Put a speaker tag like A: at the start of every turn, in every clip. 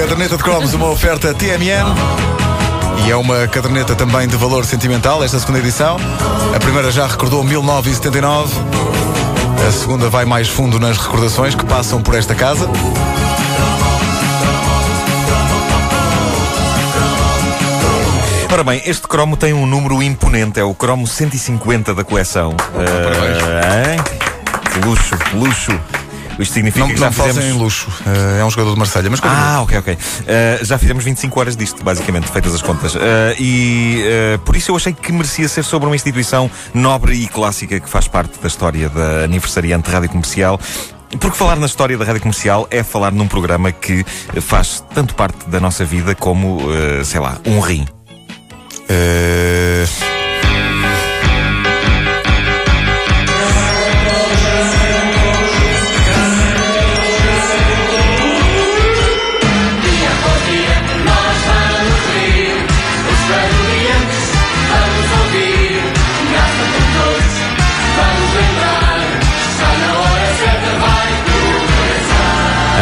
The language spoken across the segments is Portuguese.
A: Caderneta de cromos, uma oferta TMN. E é uma caderneta também de valor sentimental, esta segunda edição. A primeira já recordou 1979. A segunda vai mais fundo nas recordações que passam por esta casa.
B: Ora bem, este cromo tem um número imponente, é o cromo 150 da coleção. Uh, luxo, luxo. Isto significa
A: não,
B: que já
A: não
B: fizemos...
A: em luxo. Uh, é um jogador de Marselha, mas
B: Ah, ok, ok. Uh, já fizemos 25 horas disto, basicamente, feitas as contas. Uh, e por isso eu achei que merecia ser sobre uma instituição nobre e clássica que faz parte da história da aniversariante rádio comercial. Porque falar na história da rádio comercial é falar num programa que faz tanto parte da nossa vida como, sei lá, um rim. Uh...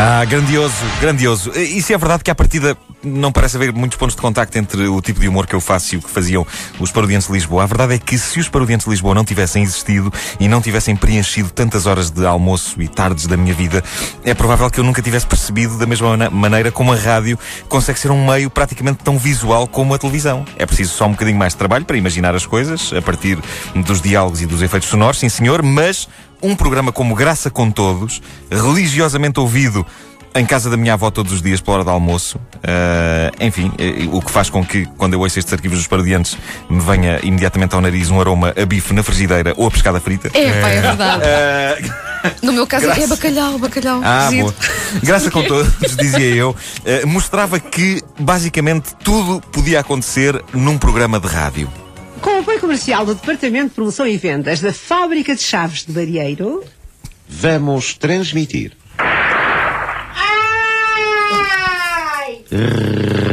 B: Ah, grandioso, grandioso. E se é verdade que à partida não parece haver muitos pontos de contacto entre o tipo de humor que eu faço e o que faziam os parodiantes de Lisboa. A verdade é que se os parodiantes de Lisboa não tivessem existido e não tivessem preenchido tantas horas de almoço e tardes da minha vida, é provável que eu nunca tivesse percebido da mesma maneira como a rádio consegue ser um meio praticamente tão visual como a televisão. É preciso só um bocadinho mais de trabalho para imaginar as coisas a partir dos diálogos e dos efeitos sonoros, sim senhor, mas um programa como Graça com Todos, religiosamente ouvido em casa da minha avó todos os dias pela hora do almoço. Uh, enfim, uh, o que faz com que, quando eu ouço estes arquivos dos parodiantes, me venha imediatamente ao nariz um aroma a bife na frigideira ou a pescada frita.
C: É, pá, é verdade. Uh, no meu caso Graça... é bacalhau, bacalhau.
B: Ah, boa. Graça com todos, dizia eu, mostrava que basicamente tudo podia acontecer num programa de rádio.
D: Com o apoio comercial do Departamento de Promoção e Vendas da Fábrica de Chaves de Barieiro,
E: vamos transmitir.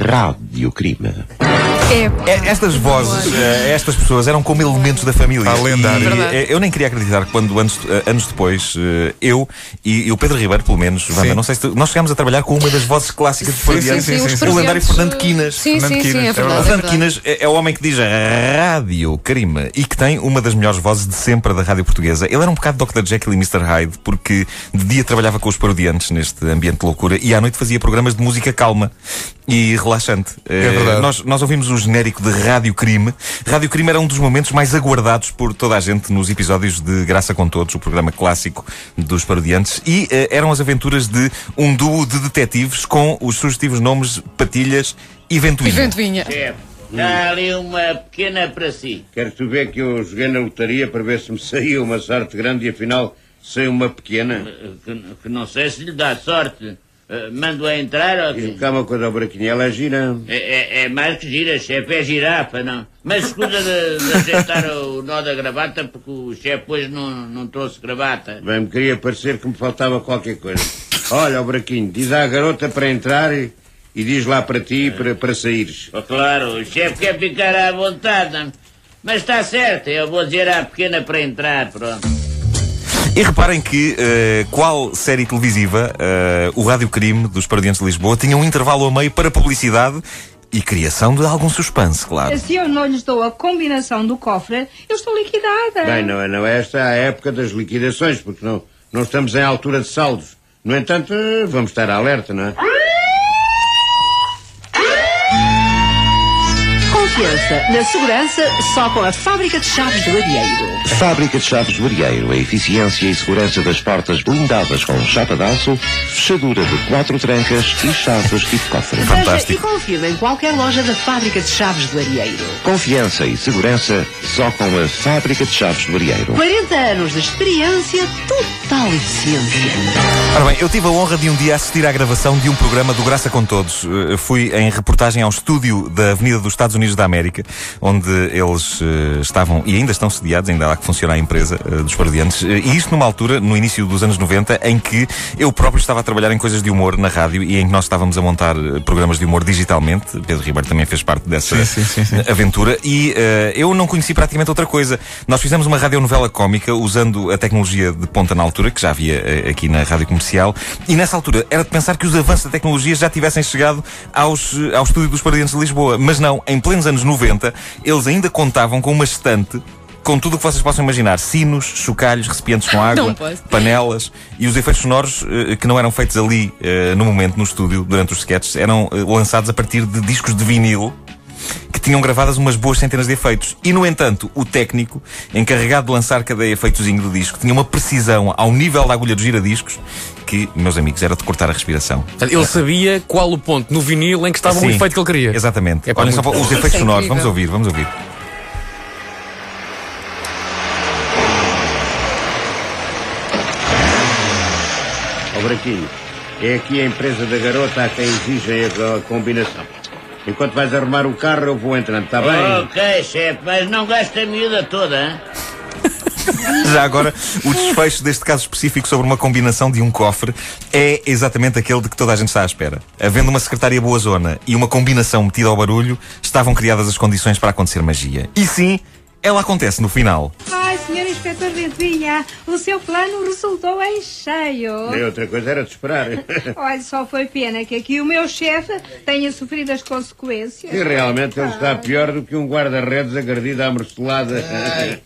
E: Rádio Crime.
B: É. é. Estas vozes, eh, estas pessoas eram como elementos da família.
A: A lendário.
B: Eh, eu nem queria acreditar que quando anos, eh, anos depois, eu e, e, o Pedro Ribeiro, pelo menos, Wanda, não sei se nós chegámos a trabalhar com uma das vozes clássicas de Floriano. O lendário Fernando Quinas.
C: Sim,
B: Fernando
C: sim,
B: Quinas.
C: sim, é verdade.
B: Fernando Quinas é, é o homem que diz rádio crime e que tem uma das melhores vozes de sempre da rádio portuguesa. Ele era um bocado Dr. Jekyll e Mr. Hyde, porque de dia trabalhava com os parodiantes neste ambiente de loucura e à noite fazia programas de música calma e relaxante.
A: É verdade.
B: Nós, nós ouvimos o genérico de Rádio Crime. Rádio Crime era um dos momentos mais aguardados por toda a gente nos episódios de Graça com Todos, o programa clássico dos parodiantes. E uh, eram as aventuras de um duo de detetives com os sugestivos nomes Patilhas e Ventoinha. E
C: Ventoinha.
F: Há ali uma pequena para si.
G: Queres tu ver que eu joguei na lotaria para ver se me saía uma sorte grande e afinal saiu uma pequena?
F: Que, que não sei se lhe dá sorte. Uh, mando a entrar ou
G: quê? Calma quando a buraquinha, ela é gira.
F: É, é, é, mais que gira, chefe, é girafa, não. Mas escusa de, de ajeitar o nó da gravata, porque o chefe hoje não, não trouxe gravata.
G: Bem, me queria parecer que me faltava qualquer coisa. Olha, o buraquinho, diz à garota para entrar e, e diz lá para ti para, para saíres.
F: Oh, claro, o chefe quer ficar à vontade, não? Mas está certo, eu vou dizer à pequena para entrar, pronto.
B: E reparem que, uh, qual série televisiva, uh, o Rádio Crime dos Paradiantes de Lisboa tinha um intervalo a meio para publicidade e criação de algum suspense, claro.
D: Se eu não lhes dou a combinação do cofre, eu estou liquidada.
G: Bem, não, é, não é esta a época das liquidações, porque não, não estamos em altura de saldos. No entanto, vamos estar alerta, não é?
D: Confiança na segurança só com a Fábrica de Chaves do Arieiro.
E: Fábrica de Chaves do Arieiro, a eficiência e segurança das portas blindadas com chapa de aço, fechadura de quatro trancas e chaves tipo cofre.
B: Fantástico.
D: e confirme em qualquer loja da Fábrica de Chaves do Arieiro.
E: Confiança e segurança só com a Fábrica de Chaves do Arieiro.
D: 40 anos de experiência, total eficiência.
B: Ora bem, eu tive a honra de um dia assistir à gravação de um programa do Graça com Todos. Uh, fui em reportagem ao estúdio da Avenida dos Estados Unidos da da América, onde eles uh, estavam e ainda estão sediados, ainda lá que funciona a empresa uh, dos parodiantes. Uh, e isto numa altura, no início dos anos 90, em que eu próprio estava a trabalhar em coisas de humor na rádio e em que nós estávamos a montar programas de humor digitalmente. Pedro Ribeiro também fez parte dessa
A: sim, sim, sim,
B: aventura. E eu não conheci praticamente outra coisa. Nós fizemos uma radionovela cómica usando a tecnologia de ponta na altura, que já havia aqui na rádio comercial. E nessa altura era de pensar que os avanços da tecnologia já tivessem chegado aos, ao estúdio dos Paradiantes de Lisboa. Mas não, em plenos anos 90, eles ainda contavam com uma estante com tudo o que vocês possam imaginar: sinos, chocalhos, recipientes com água, panelas e os efeitos sonoros uh, que não eram feitos ali uh, no momento, no estúdio, durante os sketches, eram uh, lançados a partir de discos de vinil tinham gravadas umas boas centenas de efeitos. E, no entanto, o técnico, encarregado de lançar cada efeitozinho do disco, tinha uma precisão ao nível da agulha dos giradiscos que, meus amigos, era de cortar a respiração.
H: Ele sabia qual o ponto no vinil em que estava Sim, o efeito que ele queria.
B: Exatamente. É Olhem só os efeitos sonoros. Vamos ouvir, vamos ouvir.
G: Ó Branquinho, é aqui a empresa da garota a quem exigem a combinação. Enquanto vais arrumar o carro, eu vou entrando, está bem?
F: Ok, chefe, mas não gasta a miúda toda, hein?
B: Já agora, o desfecho deste caso específico sobre uma combinação de um cofre é exatamente aquele de que toda a gente está à espera. Havendo uma secretária boa zona e uma combinação metida ao barulho, estavam criadas as condições para acontecer magia. E sim, ela acontece no final.
I: Ai, senhor inspetor Ventoinha, o seu plano resultou em cheio.
G: Nem outra coisa era de esperar.
I: Olha, só foi pena que aqui o meu chefe tenha sofrido as consequências.
G: E realmente ele está pior do que um guarda-redes agredido à mercelada.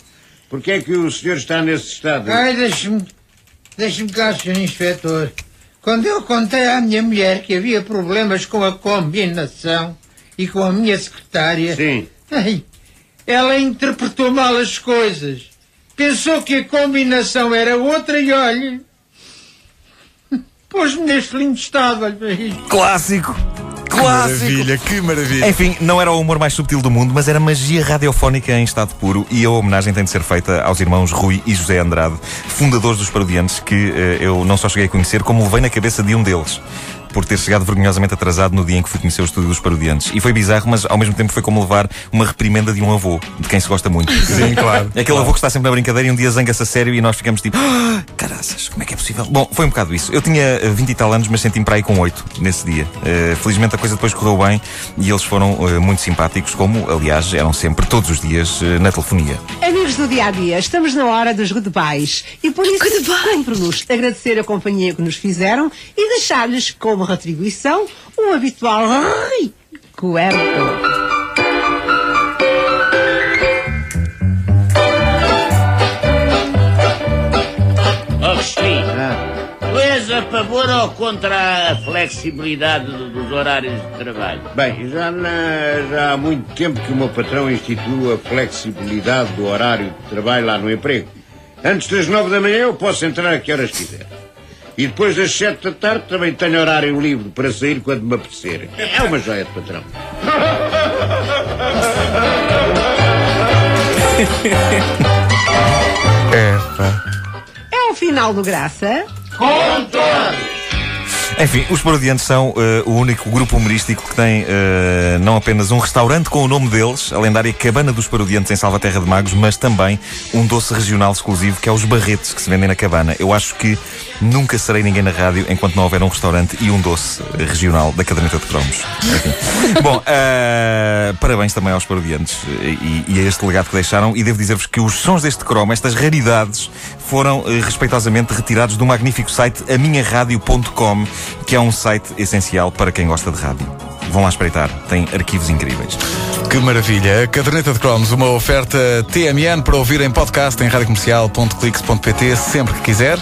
G: Porquê é que o senhor está nesse estado?
J: Ai, deixe-me... Deixe-me cá, senhor inspetor. Quando eu contei à minha mulher que havia problemas com a combinação e com a minha secretária...
G: Sim.
J: Ai, ela interpretou mal as coisas. Pensou que a combinação era outra e olhe. Pôs-me neste lindo estado, olha aí.
B: Clássico!
A: Que maravilha, que maravilha.
B: Enfim, não era o humor mais subtil do mundo, mas era magia radiofónica em estado puro e a homenagem tem de ser feita aos irmãos Rui e José Andrade, fundadores dos Parodiantes, que uh, eu não só cheguei a conhecer, como levei na cabeça de um deles por ter chegado vergonhosamente atrasado no dia em que fui conhecer o estúdio dos parodiantes. E foi bizarro, mas ao mesmo tempo foi como levar uma reprimenda de um avô, de quem se gosta muito.
A: Sim, claro.
B: Aquele
A: claro.
B: avô que está sempre na brincadeira e um dia zanga-se a sério e nós ficamos tipo, ah, caraças, como é que é possível? Bom, foi um bocado isso. Eu tinha 20 e tal anos, mas senti-me para aí com 8 nesse dia. Uh, felizmente a coisa depois correu bem e eles foram uh, muito simpáticos, como, aliás, eram sempre todos os dias uh, na telefonia.
D: Amigos do dia a dia, estamos na hora dos goodbyes e por isso cumpre-nos agradecer a companhia que nos fizeram e deixar-lhes como retribuição o habitual recuerdo.
F: Tu és a favor ou contra a flexibilidade dos horários de trabalho?
G: Bem, já, na, já há muito tempo que o meu patrão institui a flexibilidade do horário de trabalho lá no emprego. Antes das nove da manhã eu posso entrar a que horas quiser. E depois das sete da tarde também tenho horário livre para sair quando me apetecer. É uma joia de patrão.
D: é, é o final do Graça.
F: Conta!
B: Enfim, os Parodiantes são uh, o único grupo humorístico que tem uh, não apenas um restaurante com o nome deles, a lendária Cabana dos Parodiantes em Salvaterra de Magos, mas também um doce regional exclusivo que é os barretes que se vendem na cabana. Eu acho que nunca serei ninguém na rádio enquanto não houver um restaurante e um doce regional da caderneta de cromos. Bom, uh, parabéns também aos Parodiantes e, e, a este legado que deixaram. E devo dizer-vos que os sons deste cromo, estas raridades, foram respeitosamente retirados do magnífico site aminharadio.com que é um site essencial para quem gosta de rádio. Vão lá espreitar, tem arquivos incríveis.
A: Que maravilha! A caderneta de cromos, uma oferta TMN para ouvir em podcast em radiocomercial.clix.pt sempre que quiser.